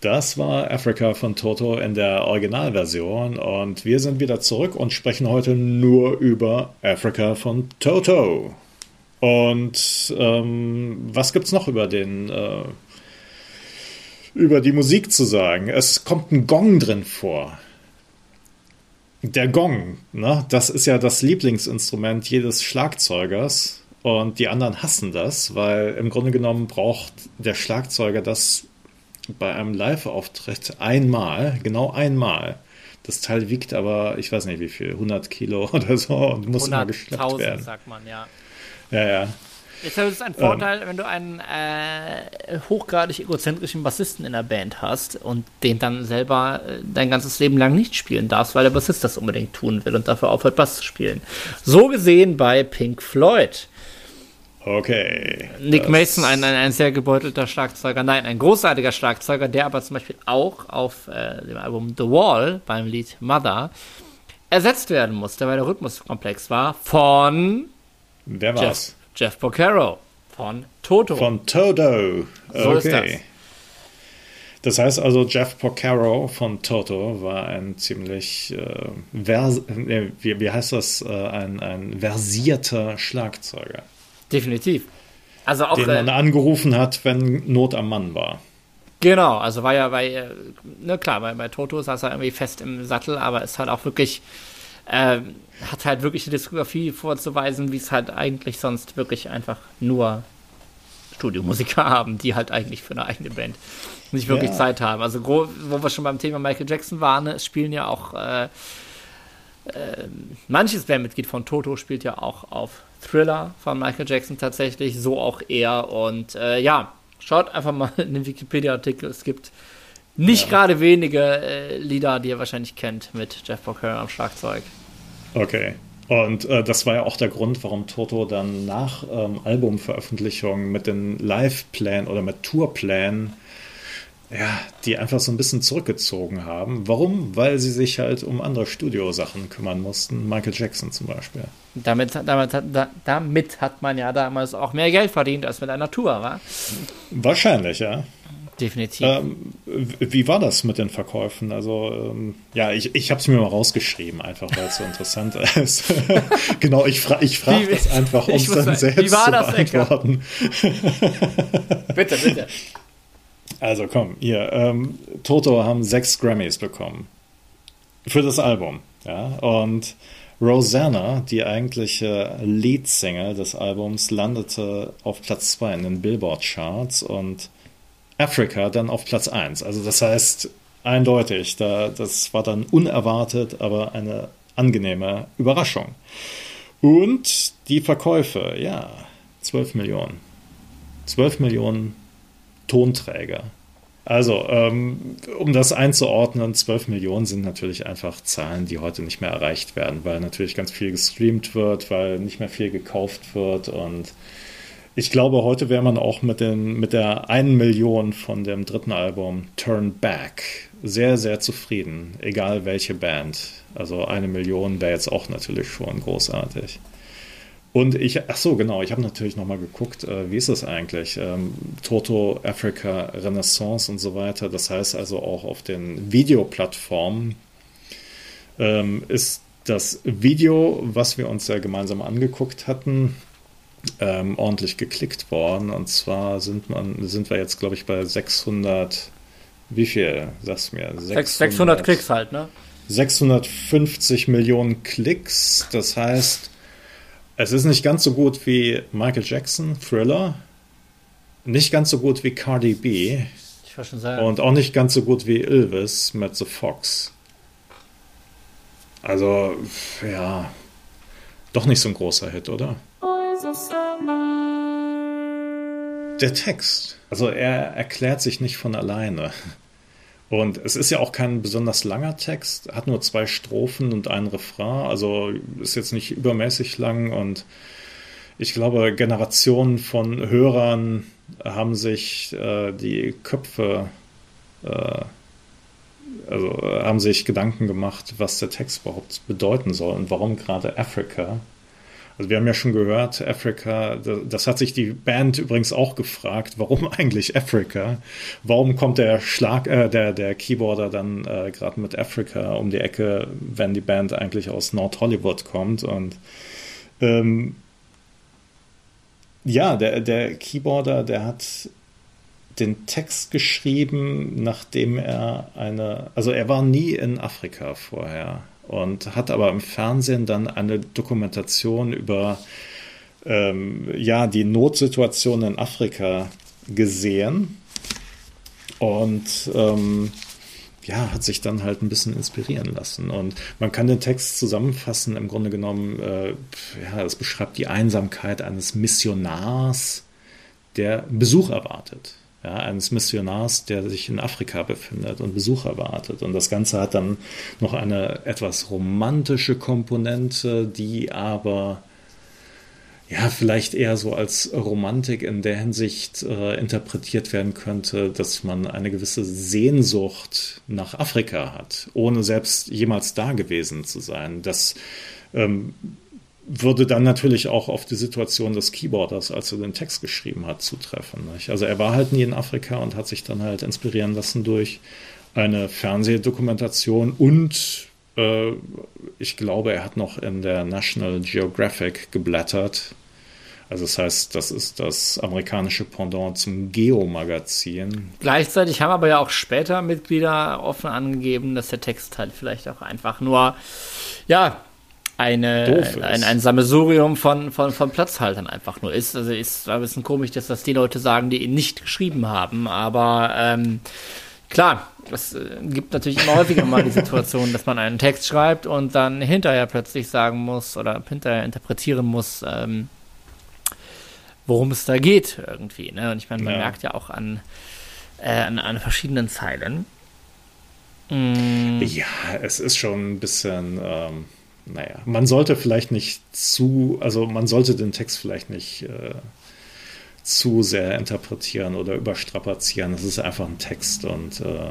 Das war Africa von Toto in der Originalversion und wir sind wieder zurück und sprechen heute nur über Africa von Toto. Und ähm, was gibt's noch über den äh, über die Musik zu sagen? Es kommt ein Gong drin vor. Der Gong, ne? Das ist ja das Lieblingsinstrument jedes Schlagzeugers. Und die anderen hassen das, weil im Grunde genommen braucht der Schlagzeuger das bei einem Live-Auftritt einmal, genau einmal. Das Teil wiegt aber, ich weiß nicht wie viel, 100 Kilo oder so und muss immer geschleppt werden. sagt man, ja. Ja, ja. Jetzt ist es ein Vorteil, ähm, wenn du einen äh, hochgradig egozentrischen Bassisten in der Band hast und den dann selber äh, dein ganzes Leben lang nicht spielen darfst, weil der Bassist das unbedingt tun will und dafür aufhört, Bass zu spielen. So gesehen bei Pink Floyd. Okay. Nick Mason, ein, ein, ein, sehr gebeutelter Schlagzeuger, nein, ein großartiger Schlagzeuger, der aber zum Beispiel auch auf äh, dem Album The Wall beim Lied Mother ersetzt werden musste, weil der Rhythmus komplex war, von Wer war's? Jeff, Porcaro von Toto. Von Toto. Okay. So ist das. Das heißt also, Jeff Porcaro von Toto war ein ziemlich, äh, vers äh, wie, wie heißt das, äh, ein, ein versierter Schlagzeuger. Definitiv. Also auch, den man äh, angerufen hat, wenn Not am Mann war. Genau, also war ja bei, ne klar, bei, bei Toto saß er irgendwie fest im Sattel, aber ist halt auch wirklich, äh, hat halt wirklich eine Diskografie vorzuweisen, wie es halt eigentlich sonst wirklich einfach nur Studiomusiker haben, die halt eigentlich für eine eigene Band nicht wirklich ja. Zeit haben. Also, wo wir schon beim Thema Michael Jackson waren, ne, es spielen ja auch äh, äh, manches Bandmitglied von Toto spielt ja auch auf Thriller von Michael Jackson tatsächlich, so auch er. Und äh, ja, schaut einfach mal in den Wikipedia-Artikel. Es gibt nicht ja. gerade wenige äh, Lieder, die ihr wahrscheinlich kennt, mit Jeff Porcaro am Schlagzeug. Okay. Und äh, das war ja auch der Grund, warum Toto dann nach ähm, Albumveröffentlichung mit den Live-Plänen oder mit Tourplänen ja, die einfach so ein bisschen zurückgezogen haben. Warum? Weil sie sich halt um andere Studiosachen kümmern mussten. Michael Jackson zum Beispiel. Damit, damit, damit hat man ja damals auch mehr Geld verdient als mit einer Tour, wa? Wahrscheinlich, ja. Definitiv. Ähm, wie war das mit den Verkäufen? Also, ähm, ja, ich, ich habe es mir mal rausgeschrieben, einfach weil es so interessant ist. genau, ich, fra ich frage das einfach, um es dann selbst wie war das, zu beantworten. bitte, bitte. Also komm, hier, ähm, Toto haben sechs Grammys bekommen. Für das Album, ja. Und Rosanna, die eigentliche Leadsingle des Albums, landete auf Platz zwei in den Billboard-Charts und Africa dann auf Platz eins. Also das heißt, eindeutig, da, das war dann unerwartet, aber eine angenehme Überraschung. Und die Verkäufe, ja, 12 Millionen. 12 Millionen Tonträger. Also, ähm, um das einzuordnen, 12 Millionen sind natürlich einfach Zahlen, die heute nicht mehr erreicht werden, weil natürlich ganz viel gestreamt wird, weil nicht mehr viel gekauft wird. Und ich glaube, heute wäre man auch mit, den, mit der 1 Million von dem dritten Album Turn Back sehr, sehr zufrieden, egal welche Band. Also eine Million wäre jetzt auch natürlich schon großartig. Und ich, ach so, genau, ich habe natürlich nochmal geguckt, äh, wie ist es eigentlich? Ähm, Toto, Africa, Renaissance und so weiter. Das heißt also auch auf den Videoplattformen ähm, ist das Video, was wir uns ja gemeinsam angeguckt hatten, ähm, ordentlich geklickt worden. Und zwar sind, man, sind wir jetzt, glaube ich, bei 600, wie viel, sagst du mir? 600, 600 Klicks halt, ne? 650 Millionen Klicks. Das heißt, es ist nicht ganz so gut wie Michael Jackson, Thriller. Nicht ganz so gut wie Cardi B. Ich schon sagen. Und auch nicht ganz so gut wie Elvis mit The Fox. Also, ja. Doch nicht so ein großer Hit, oder? Der Text. Also, er erklärt sich nicht von alleine. Und es ist ja auch kein besonders langer Text, hat nur zwei Strophen und einen Refrain, also ist jetzt nicht übermäßig lang und ich glaube, Generationen von Hörern haben sich äh, die Köpfe, äh, also haben sich Gedanken gemacht, was der Text überhaupt bedeuten soll und warum gerade Afrika also wir haben ja schon gehört, Africa, das hat sich die Band übrigens auch gefragt, warum eigentlich Africa? Warum kommt der Schlag, äh, der, der Keyboarder dann äh, gerade mit Africa um die Ecke, wenn die Band eigentlich aus Nord Hollywood kommt? Und ähm, ja, der, der Keyboarder, der hat den Text geschrieben, nachdem er eine, also er war nie in Afrika vorher und hat aber im Fernsehen dann eine Dokumentation über ähm, ja, die Notsituation in Afrika gesehen und ähm, ja, hat sich dann halt ein bisschen inspirieren lassen. Und man kann den Text zusammenfassen, im Grunde genommen, äh, ja, es beschreibt die Einsamkeit eines Missionars, der Besuch erwartet. Ja, eines Missionars, der sich in Afrika befindet und Besuch erwartet. Und das Ganze hat dann noch eine etwas romantische Komponente, die aber ja, vielleicht eher so als Romantik in der Hinsicht äh, interpretiert werden könnte, dass man eine gewisse Sehnsucht nach Afrika hat, ohne selbst jemals da gewesen zu sein. Das ähm, würde dann natürlich auch auf die Situation des Keyboarders, als er den Text geschrieben hat, zutreffen. Nicht? Also er war halt nie in Afrika und hat sich dann halt inspirieren lassen durch eine Fernsehdokumentation und äh, ich glaube, er hat noch in der National Geographic geblättert. Also das heißt, das ist das amerikanische Pendant zum Geo-Magazin. Gleichzeitig haben aber ja auch später Mitglieder offen angegeben, dass der Text halt vielleicht auch einfach nur, ja, eine, ein, ein Sammelsurium von, von, von Platzhaltern einfach nur ist. Also ist ein bisschen komisch, dass das die Leute sagen, die ihn nicht geschrieben haben, aber ähm, Klar, es äh, gibt natürlich immer häufiger mal die Situation, dass man einen Text schreibt und dann hinterher plötzlich sagen muss oder hinterher interpretieren muss, ähm, worum es da geht irgendwie. Ne? Und ich meine, man ja. merkt ja auch an, äh, an, an verschiedenen Zeilen. Mm. Ja, es ist schon ein bisschen, ähm, naja, man sollte vielleicht nicht zu, also man sollte den Text vielleicht nicht äh, zu sehr interpretieren oder überstrapazieren. Es ist einfach ein Text und äh,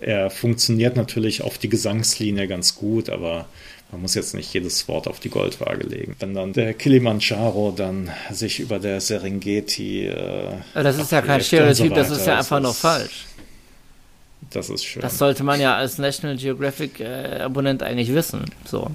er funktioniert natürlich auf die Gesangslinie ganz gut, aber man muss jetzt nicht jedes Wort auf die Goldwaage legen. Wenn dann der Kilimanjaro dann sich über der Serengeti. Äh, das ist ja kein Stereotyp, so das ist ja einfach nur falsch. Das ist schön. Das sollte man ja als National Geographic äh, Abonnent eigentlich wissen. So.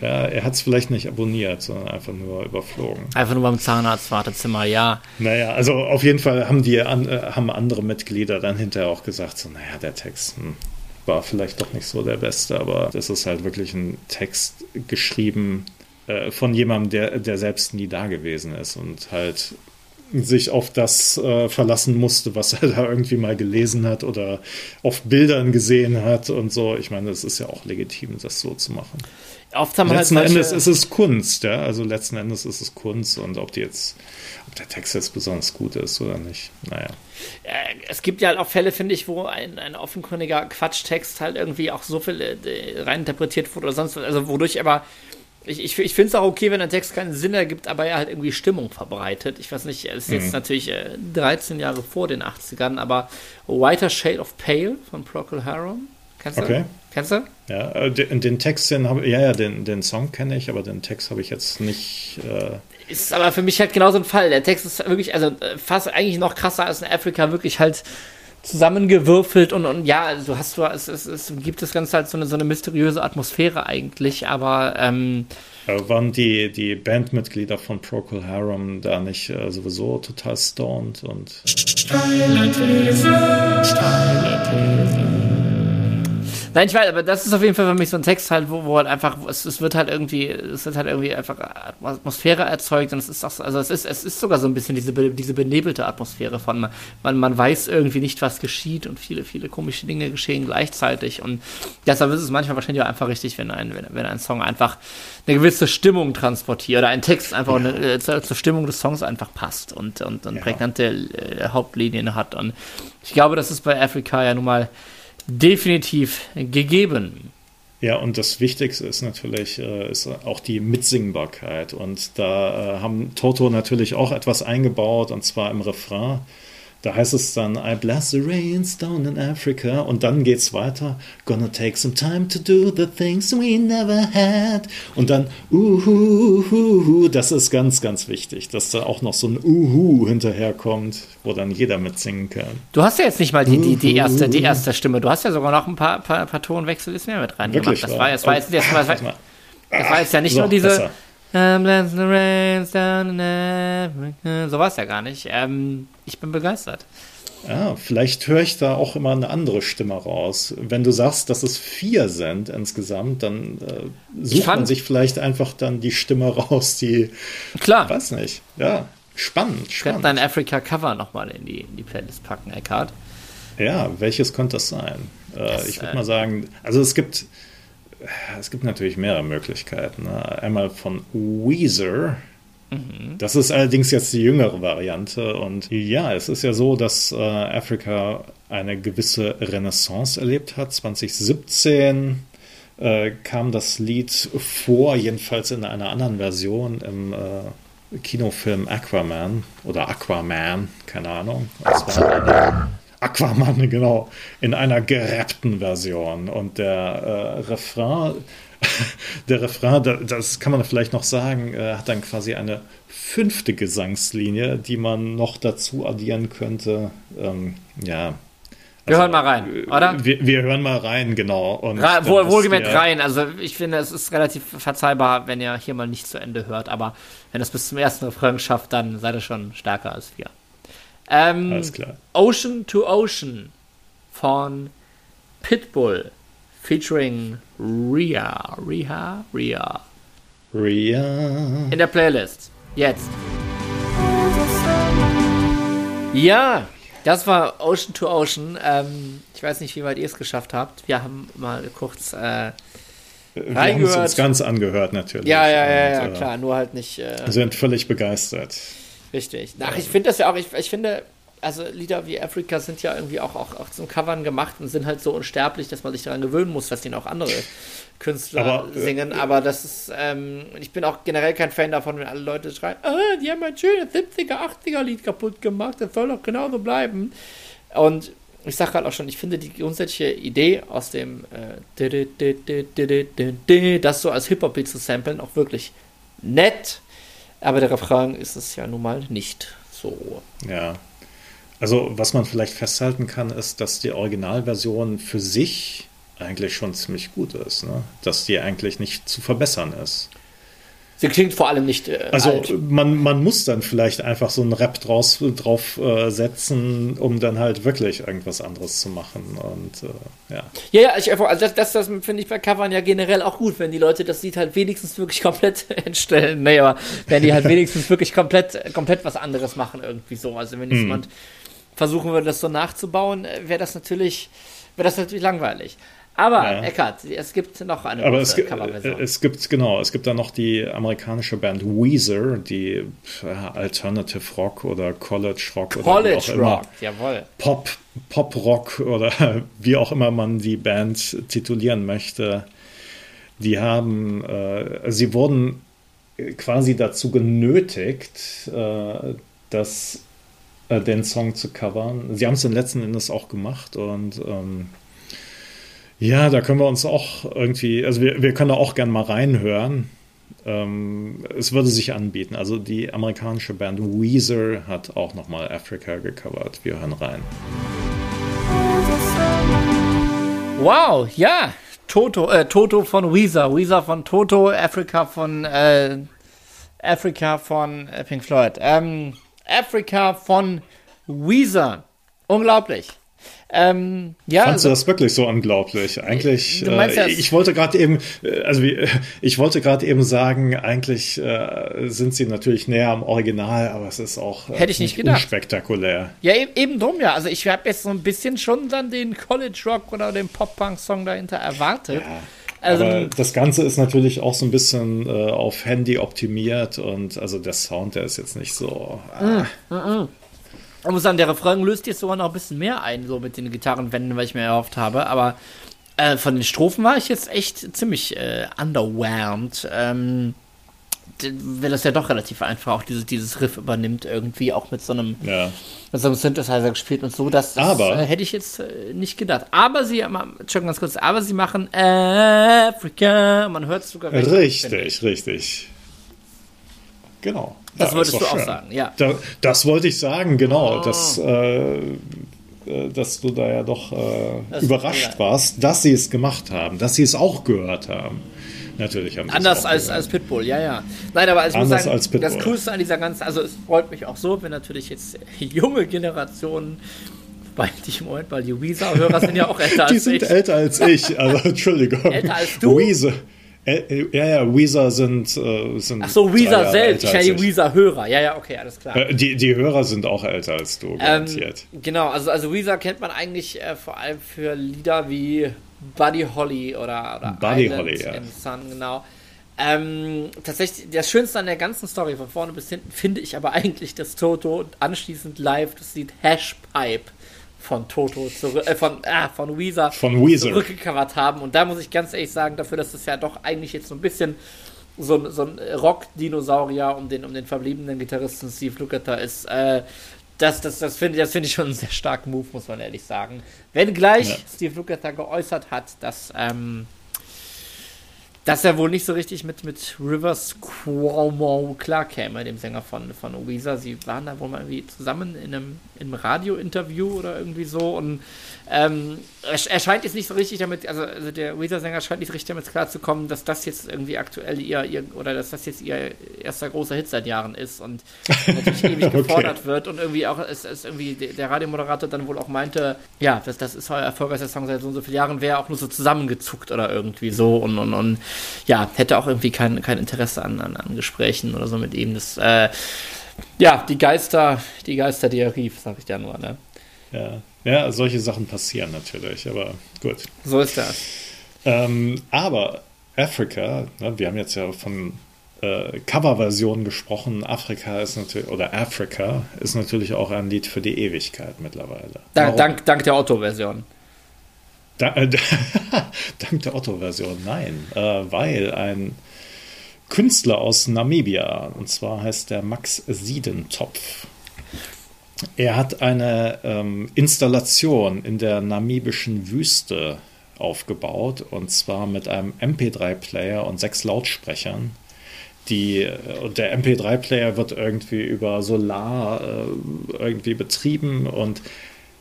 Ja, er hat es vielleicht nicht abonniert, sondern einfach nur überflogen. Einfach nur beim Zahnarzt-Wartezimmer, ja. Naja, also auf jeden Fall haben die an, äh, haben andere Mitglieder dann hinterher auch gesagt, so, naja, der Text hm, war vielleicht doch nicht so der beste, aber das ist halt wirklich ein Text geschrieben äh, von jemandem, der, der selbst nie da gewesen ist und halt sich auf das äh, verlassen musste, was er da irgendwie mal gelesen hat oder auf Bildern gesehen hat und so. Ich meine, es ist ja auch legitim, das so zu machen. Oft haben letzten halt Endes ist es Kunst, ja. Also letzten Endes ist es Kunst und ob die jetzt, ob der Text jetzt besonders gut ist oder nicht, naja. Es gibt ja halt auch Fälle, finde ich, wo ein, ein offenkundiger Quatschtext halt irgendwie auch so viel äh, reininterpretiert wurde oder sonst was, also wodurch aber ich, ich, ich finde es auch okay, wenn ein Text keinen Sinn ergibt, aber er halt irgendwie Stimmung verbreitet. Ich weiß nicht, es ist jetzt mhm. natürlich äh, 13 Jahre vor den 80ern, aber Whiter Shade of Pale von Procol Harum. Kennst du? Okay. Kennst du? Ja, äh, den, den Text, den habe ja, ja, den, den Song kenne ich, aber den Text habe ich jetzt nicht. Äh ist aber für mich halt genau so ein Fall. Der Text ist wirklich, also äh, fast eigentlich noch krasser als in Afrika, wirklich halt zusammengewürfelt und, und ja, also du hast du, es, es, es gibt das Ganze halt so eine, so eine mysteriöse Atmosphäre eigentlich, aber ähm, waren die, die Bandmitglieder von Procol Harum da nicht äh, sowieso total stoned und steile These, steile These. Nein, ich weiß, aber das ist auf jeden Fall für mich so ein Text halt, wo, wo halt einfach, es, es wird halt irgendwie, es wird halt irgendwie einfach Atmosphäre erzeugt und es ist auch, also es ist, es ist sogar so ein bisschen diese, diese benebelte Atmosphäre von, man, man weiß irgendwie nicht, was geschieht und viele, viele komische Dinge geschehen gleichzeitig und deshalb ist es manchmal wahrscheinlich auch einfach richtig, wenn ein, wenn, wenn ein Song einfach eine gewisse Stimmung transportiert oder ein Text einfach ja. eine, äh, zur, zur, Stimmung des Songs einfach passt und, und, und ja. prägnante äh, Hauptlinien hat und ich glaube, das ist bei Afrika ja nun mal definitiv gegeben. Ja, und das Wichtigste ist natürlich äh, ist auch die Mitsingbarkeit. Und da äh, haben Toto natürlich auch etwas eingebaut, und zwar im Refrain. Da heißt es dann, I bless the rains down in Africa. Und dann geht's weiter. Gonna take some time to do the things we never had. Und dann, uhu, das ist ganz, ganz wichtig, dass da auch noch so ein Uhu hinterherkommt, wo dann jeder mitsingen kann. Du hast ja jetzt nicht mal die, die, die, erste, die erste Stimme. Du hast ja sogar noch ein paar, paar, paar Tonwechsel ist mehr mit rein Wirklich, gemacht. Das war, das war, jetzt, das war, das war, das war jetzt ja nicht so, nur diese. Besser I'm blessed the rains down in Africa. So war es ja gar nicht. Ähm, ich bin begeistert. Ja, vielleicht höre ich da auch immer eine andere Stimme raus. Wenn du sagst, dass es vier sind insgesamt, dann äh, sucht man sich vielleicht einfach dann die Stimme raus, die. Klar. Weiß nicht. Ja, spannend. Ich werde dein Africa-Cover nochmal in die, in die Playlist packen, Eckhard. Ja, welches könnte das sein? Äh, das, ich würde äh, mal sagen, also es gibt, es gibt natürlich mehrere Möglichkeiten. Ne? Einmal von Weezer. Mhm. Das ist allerdings jetzt die jüngere Variante. Und ja, es ist ja so, dass äh, Afrika eine gewisse Renaissance erlebt hat. 2017 äh, kam das Lied vor, jedenfalls in einer anderen Version im äh, Kinofilm Aquaman oder Aquaman, keine Ahnung. Das war Aquaman, genau, in einer gerappten Version. Und der äh, Refrain, der Refrain, das kann man vielleicht noch sagen, äh, hat dann quasi eine fünfte Gesangslinie, die man noch dazu addieren könnte. Ähm, ja. Wir also, hören mal rein, oder? Wir, wir, hören mal rein, genau. Und Ra wohl, wohlgemerkt rein. Also ich finde, es ist relativ verzeihbar, wenn ihr hier mal nicht zu Ende hört. Aber wenn es bis zum ersten Refrain schafft, dann seid ihr schon stärker als wir. Ähm, Alles klar. Ocean to Ocean von Pitbull featuring Ria. Ria? Ria. Ria. In der Playlist. Jetzt. Ja, das war Ocean to Ocean. Ähm, ich weiß nicht, wie weit ihr es geschafft habt. Wir haben mal kurz äh, wir haben es uns ganz angehört, natürlich. Ja, ja, ja, ja, äh, klar, nur halt nicht. Äh, sind völlig begeistert. Richtig. Ach, ich finde das ja auch, ich, ich finde, also Lieder wie Africa sind ja irgendwie auch, auch, auch zum Covern gemacht und sind halt so unsterblich, dass man sich daran gewöhnen muss, dass ihnen auch andere Künstler aber, äh, singen. Äh, aber das ist, ähm, ich bin auch generell kein Fan davon, wenn alle Leute schreien, ah, die haben ein schönes 70er, 80er Lied kaputt gemacht, das soll doch genauso bleiben. Und ich sage halt auch schon, ich finde die grundsätzliche Idee aus dem äh, das so als Hip-Hop-Beat zu samplen auch wirklich nett. Aber der Refrain ist es ja nun mal nicht so. Ja. Also, was man vielleicht festhalten kann, ist, dass die Originalversion für sich eigentlich schon ziemlich gut ist. Ne? Dass die eigentlich nicht zu verbessern ist. Sie klingt vor allem nicht. Äh, also alt. Man, man muss dann vielleicht einfach so einen Rap draus, drauf äh, setzen, um dann halt wirklich irgendwas anderes zu machen. Und äh, ja. Ja, ja, ich, also das, das, das finde ich bei Covern ja generell auch gut, wenn die Leute das Lied halt wenigstens wirklich komplett entstellen. Nee, aber wenn die halt wenigstens wirklich komplett, komplett was anderes machen, irgendwie so. Also wenn hm. jemand versuchen würde, das so nachzubauen, äh, wäre das natürlich, wäre das natürlich langweilig. Aber, ja. Eckart, es gibt noch eine Aber es, Coverversion. Es gibt, genau, es gibt da noch die amerikanische Band Weezer, die Alternative Rock oder College Rock College oder Rock, jawohl. Pop, Pop Rock oder wie auch immer man die Band titulieren möchte. Die haben, äh, sie wurden quasi dazu genötigt, äh, dass äh, den Song zu covern. Sie haben es dann letzten Endes auch gemacht und ähm, ja, da können wir uns auch irgendwie, also wir, wir können da auch gerne mal reinhören. Ähm, es würde sich anbieten. Also die amerikanische Band Weezer hat auch nochmal Africa gecovert. Wir hören rein. Wow, ja. Toto, äh, Toto von Weezer, Weezer von Toto, Africa von äh, Africa von äh, Pink Floyd. Ähm, Africa von Weezer. Unglaublich. Ähm, ja, Fandst also, du das wirklich so unglaublich? Eigentlich, äh, ich wollte gerade eben, äh, also wie, ich wollte gerade eben sagen, eigentlich äh, sind sie natürlich näher am Original, aber es ist auch äh, hätte ich nicht gedacht. spektakulär. Ja, eben, eben drum ja. Also ich habe jetzt so ein bisschen schon dann den College Rock oder den Pop Punk Song dahinter erwartet. Ja. Also, aber das Ganze ist natürlich auch so ein bisschen äh, auf Handy optimiert und also der Sound, der ist jetzt nicht so. Ah. Mm, mm, mm. Ich muss sagen, der Refrain löst jetzt sogar noch ein bisschen mehr ein, so mit den Gitarrenwänden, weil ich mir erhofft habe. Aber äh, von den Strophen war ich jetzt echt ziemlich äh, underwhelmed. Ähm, weil das ja doch relativ einfach auch dieses, dieses Riff übernimmt, irgendwie auch mit so einem, ja. mit so einem Synthesizer gespielt und so. Das, das aber, äh, hätte ich jetzt äh, nicht gedacht. Aber sie, schon ganz kurz, aber sie machen Africa, man hört es sogar Richtig, richtig. Genau. Das ja, wolltest du schön. auch sagen, ja. Da, das wollte ich sagen, genau. Oh. Dass, äh, äh, dass du da ja doch äh, überrascht warst, dass sie es gemacht haben, dass sie es auch gehört haben. Natürlich haben Anders als, als Pitbull, ja, ja. Nein, aber ich Anders muss sagen, als Pitbull. das Coolste an dieser ganzen, also es freut mich auch so, wenn natürlich jetzt junge Generationen, weil die im Moment, weil die Weezer-Hörer sind ja auch älter Die als sind ich. älter als ich, also Entschuldigung. Älter als du? Weezer. Äh, äh, ja, ja, Weezer sind, äh, sind Ach so, Weezer selbst, ich meine die Weezer-Hörer, ja, ja, okay, alles klar. Äh, Die, die Hörer sind auch älter als du, Ähm, garantiert. genau, also, also Weezer kennt man eigentlich äh, vor allem für Lieder wie Buddy Holly oder, oder Buddy Island Holly, ja. the Sun, genau. Ähm, tatsächlich, das Schönste an der ganzen Story von vorne bis hinten finde ich aber eigentlich, dass Toto anschließend live das Lied Hashpipe von Toto zurück, äh, von, ah, von Weezer, Von Weezer. zurückgecovert haben. Und da muss ich ganz ehrlich sagen, dafür, dass es ja doch eigentlich jetzt so ein bisschen so ein, so ein Rock-Dinosaurier um den, um den verbliebenen Gitarristen Steve Lukather ist, äh, das, das, das finde das find ich schon einen sehr starken Move, muss man ehrlich sagen. Wenn gleich Ja. Steve Lukather geäußert hat, dass, ähm, dass er wohl nicht so richtig mit, mit Rivers Cuomo klarkäme, dem Sänger von, von Weezer. Sie waren da wohl mal irgendwie zusammen in einem, in einem Radio-Interview oder irgendwie so und ähm, er, er scheint jetzt nicht so richtig damit, also, also der Weezer-Sänger scheint nicht so richtig damit klarzukommen, dass das jetzt irgendwie aktuell ihr, ihr, oder dass das jetzt ihr erster großer Hit seit Jahren ist und natürlich ewig Okay. gefordert wird und irgendwie auch, es, es irgendwie der der Radiomoderator dann wohl auch meinte, ja, das, das ist euer erfolgreichster Song seit so und so vielen Jahren, wäre auch nur so zusammengezuckt oder irgendwie so und, und, und ja, hätte auch irgendwie kein, kein Interesse an, an, an Gesprächen oder so mit ihm. Das, äh, ja, die Geister, die Geister, die er rief, sag ich da nur, ne? Ja. ja, solche Sachen passieren natürlich, aber gut. So ist das. Ähm, aber Afrika, ne, wir haben jetzt ja von äh, Coverversionen gesprochen. Afrika ist natürlich, oder Africa ist natürlich auch ein Lied für die Ewigkeit mittlerweile. Da, Warum? dank, dank der Otto-Version. Da, äh, dank der Otto-Version, nein, äh, weil ein Künstler aus Namibia, und zwar heißt der Max Siedentopf. Er hat eine ähm, Installation in der namibischen Wüste aufgebaut, und zwar mit einem MP3-Player und sechs Lautsprechern. Die, äh, der MP3-Player wird irgendwie über Solar äh, irgendwie betrieben und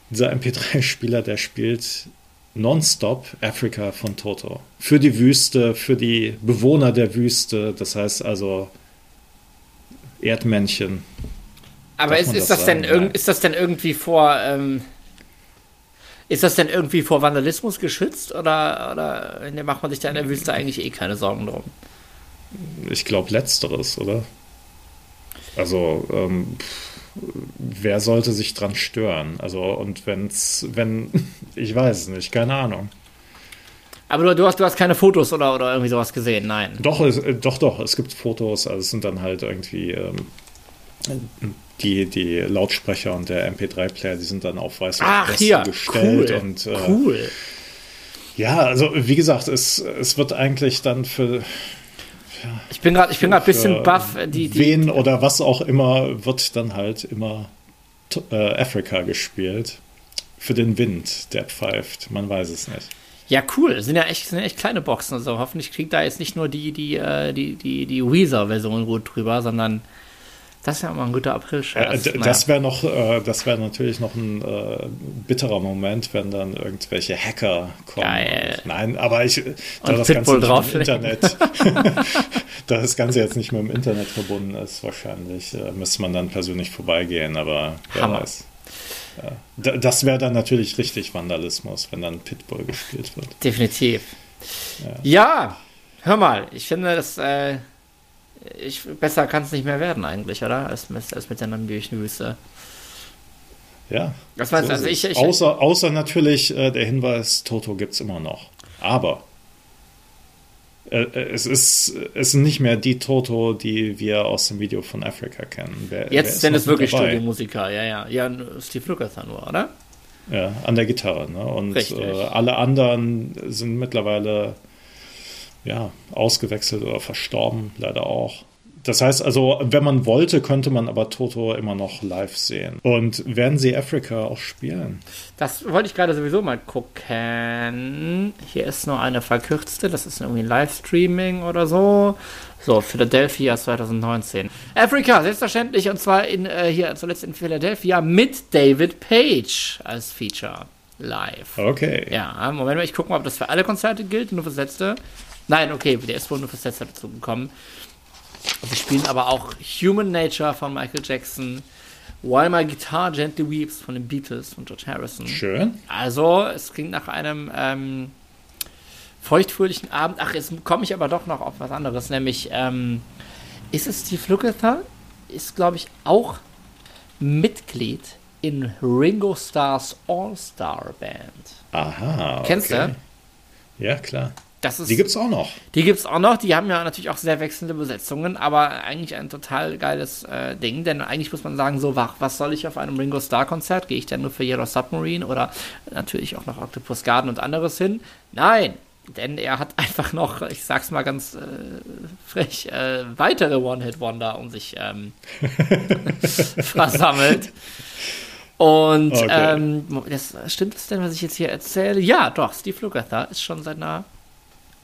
dieser MP3-Spieler, der spielt nonstop Africa von Toto. Für die Wüste, für die Bewohner der Wüste, das heißt also Erdmännchen. Aber ist, ist, das das denn irg- ist das denn irgendwie vor, ähm, ist das denn irgendwie vor Vandalismus geschützt oder, oder macht man sich da in der Wüste eigentlich eh keine Sorgen drum? Ich glaube letzteres, oder? Also, ähm, pff, wer sollte sich dran stören? Also, und wenn's, wenn, ich weiß es nicht, keine Ahnung. Aber du, du, hast, du hast keine Fotos oder, oder irgendwie sowas gesehen, nein. Doch, es, äh, doch, doch, es gibt Fotos, also es sind dann halt irgendwie ähm, die, die Lautsprecher und der MP3-Player, die sind dann auf weiße Ach, hier, gestellt cool, und äh, cool. ja, also wie gesagt, es, es wird eigentlich dann für, Ich bin gerade ich bin gerade ein bisschen baff. Die, die, wen oder was auch immer wird dann halt immer äh, Africa gespielt. Für den Wind, der pfeift, man weiß es nicht. Ja, cool. Sind ja echt, sind ja echt kleine Boxen und so. Hoffentlich kriegt da jetzt nicht nur die, die, äh, die, die, die Weezer-Version gut drüber, sondern das ist ja mal ein guter Äh, d- Naja. Das wäre noch, äh, das wäre natürlich noch ein äh, bitterer Moment, wenn dann irgendwelche Hacker kommen. Geil. Nein, aber ich, da Und das Pitbull Ganze im drauflegen. Internet, da das Ganze jetzt nicht mehr im Internet verbunden ist, wahrscheinlich äh, müsste man dann persönlich vorbeigehen, aber wer Hammer. weiß. Ja. Das wäre dann natürlich richtig Vandalismus, wenn dann Pitbull gespielt wird. Definitiv. Ja. hör mal, ich finde, das äh, ich, besser kann es nicht mehr werden eigentlich, oder? Als, mit- als mit der namibischen Wüste. Ja. Meinst du? so Also ich- ich- außer, außer natürlich äh, der Hinweis, Toto gibt es immer noch. Aber äh, äh, es ist, es sind nicht mehr die Toto, die wir aus dem Video von Afrika kennen. Wer, Jetzt sind es wirklich dabei? Studiomusiker, ja, ja. Ja, Steve Lucas nur, oder? Ja, an der Gitarre. Ne? Und äh, alle anderen sind mittlerweile ja, ausgewechselt oder verstorben, leider auch. Das heißt also, wenn man wollte, könnte man aber Toto immer noch live sehen. Und werden sie Afrika auch spielen? Das wollte ich gerade sowieso mal gucken. Hier ist nur eine verkürzte, das ist irgendwie ein Livestreaming oder so. So, Philadelphia 2019. Afrika, selbstverständlich, und zwar in, äh, hier zuletzt in Philadelphia mit David Page als Feature live. Okay. Ja, Moment mal, ich gucke mal, ob das für alle Konzerte gilt, nur fürs letzte. Nein, okay, der ist wohl nur fürs letzte dazu gekommen. Sie spielen aber auch Human Nature von Michael Jackson, While My Guitar Gently Weeps von den Beatles von George Harrison. Schön. Also, es klingt nach einem ähm, feuchtfröhlichen Abend. Ach, jetzt komme ich aber doch noch auf was anderes, nämlich ähm, ist es Steve Lukather? Ist, glaube ich, auch Mitglied in Ringo Stars All-Star Band. Aha. Okay. Kennst du? Ja, klar. Das ist, Die gibt's auch noch. Die gibt's auch noch. Die haben ja natürlich auch sehr wechselnde Besetzungen, aber eigentlich ein total geiles äh, Ding. Denn eigentlich muss man sagen, so, wach, was soll ich auf einem Ringo Starr Konzert? Gehe ich denn nur für Yellow Submarine oder natürlich auch noch Octopus Garden und anderes hin? Nein, denn er hat einfach noch, ich sag's mal ganz äh, frech, äh, weitere One-Hit-Wonder um sich ähm, versammelt. Und Okay. ähm, das, stimmt das denn, was ich jetzt hier erzähle? Ja, doch, Steve Lukather ist schon seit einer,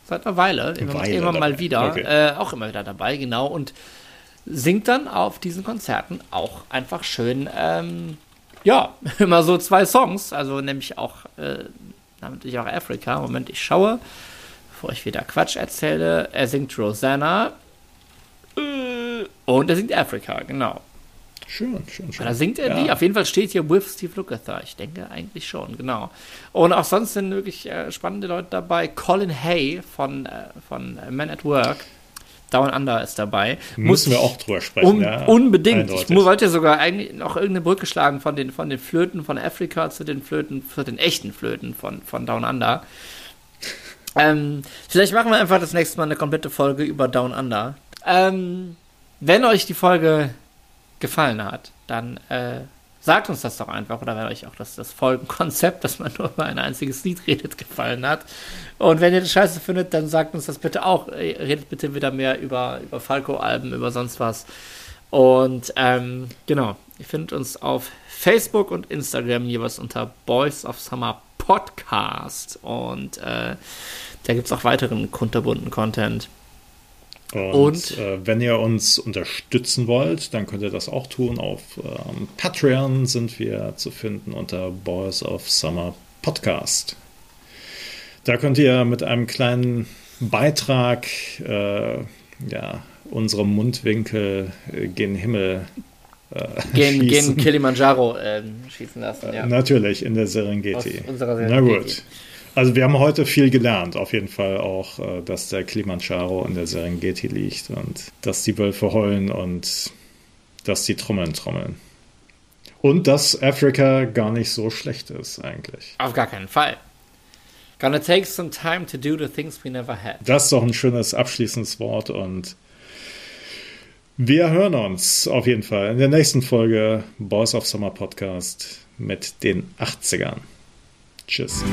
seit einer Weile, immer, Weile immer mal wieder, Okay. äh, auch immer wieder dabei, genau. Und singt dann auf diesen Konzerten auch einfach schön, ähm, ja, immer so zwei Songs, also nämlich auch, äh, namentlich auch Afrika. Moment, ich schaue, bevor ich wieder Quatsch erzähle. Er singt Rosanna äh, und er singt Afrika, genau. Schön, schön, schön. Da singt er Ja. die. Auf jeden Fall steht hier with Steve Lukather. Ich denke eigentlich schon, genau. Und auch sonst sind wirklich äh, spannende Leute dabei. Colin Hay von, äh, von Men at Work. Down Under ist dabei. Müssen wir auch drüber sprechen. Um, ja. unbedingt. Ich Eindeutig. mu- wollte sogar eigentlich noch irgendeine Brücke schlagen von den, von den Flöten von Afrika zu den Flöten, zu den echten Flöten von, von Down Under. Ähm, vielleicht machen wir einfach das nächste Mal eine komplette Folge über Down Under. Ähm, wenn euch die Folge gefallen hat, dann äh, sagt uns das doch einfach. Oder wenn euch auch das, das Folgenkonzept, dass man nur über ein einziges Lied redet, gefallen hat. Und wenn ihr das scheiße findet, dann sagt uns das bitte auch. Äh, Redet bitte wieder mehr über, über Falco-Alben, über sonst was. Und ähm, genau, ihr findet uns auf Facebook und Instagram jeweils unter Boys of Summer Podcast. Und äh, da gibt es auch weiteren kunterbunten Content. Und, Und- äh, wenn ihr uns unterstützen wollt, dann könnt ihr das auch tun. Auf ähm, Patreon sind wir zu finden unter Boys of Summer Podcast. Da könnt ihr mit einem kleinen Beitrag äh, ja, unsere Mundwinkel äh, gen Himmel äh, gehen schießen. Kilimanjaro äh, schießen lassen, ja. Natürlich, in der Serengeti. Aus unserer Na Serengeti. gut. Also wir haben heute viel gelernt. Auf jeden Fall auch, äh, dass der Kilimanjaro in der Serengeti liegt und dass die Wölfe heulen und dass die Trommeln trommeln. Und dass Afrika gar nicht so schlecht ist eigentlich. Auf gar keinen Fall. Gonna take some time to do the things we never had. Das ist doch ein schönes abschließendes Wort und wir hören uns auf jeden Fall in der nächsten Folge Boys of Summer Podcast mit den 80ern. Tschüss.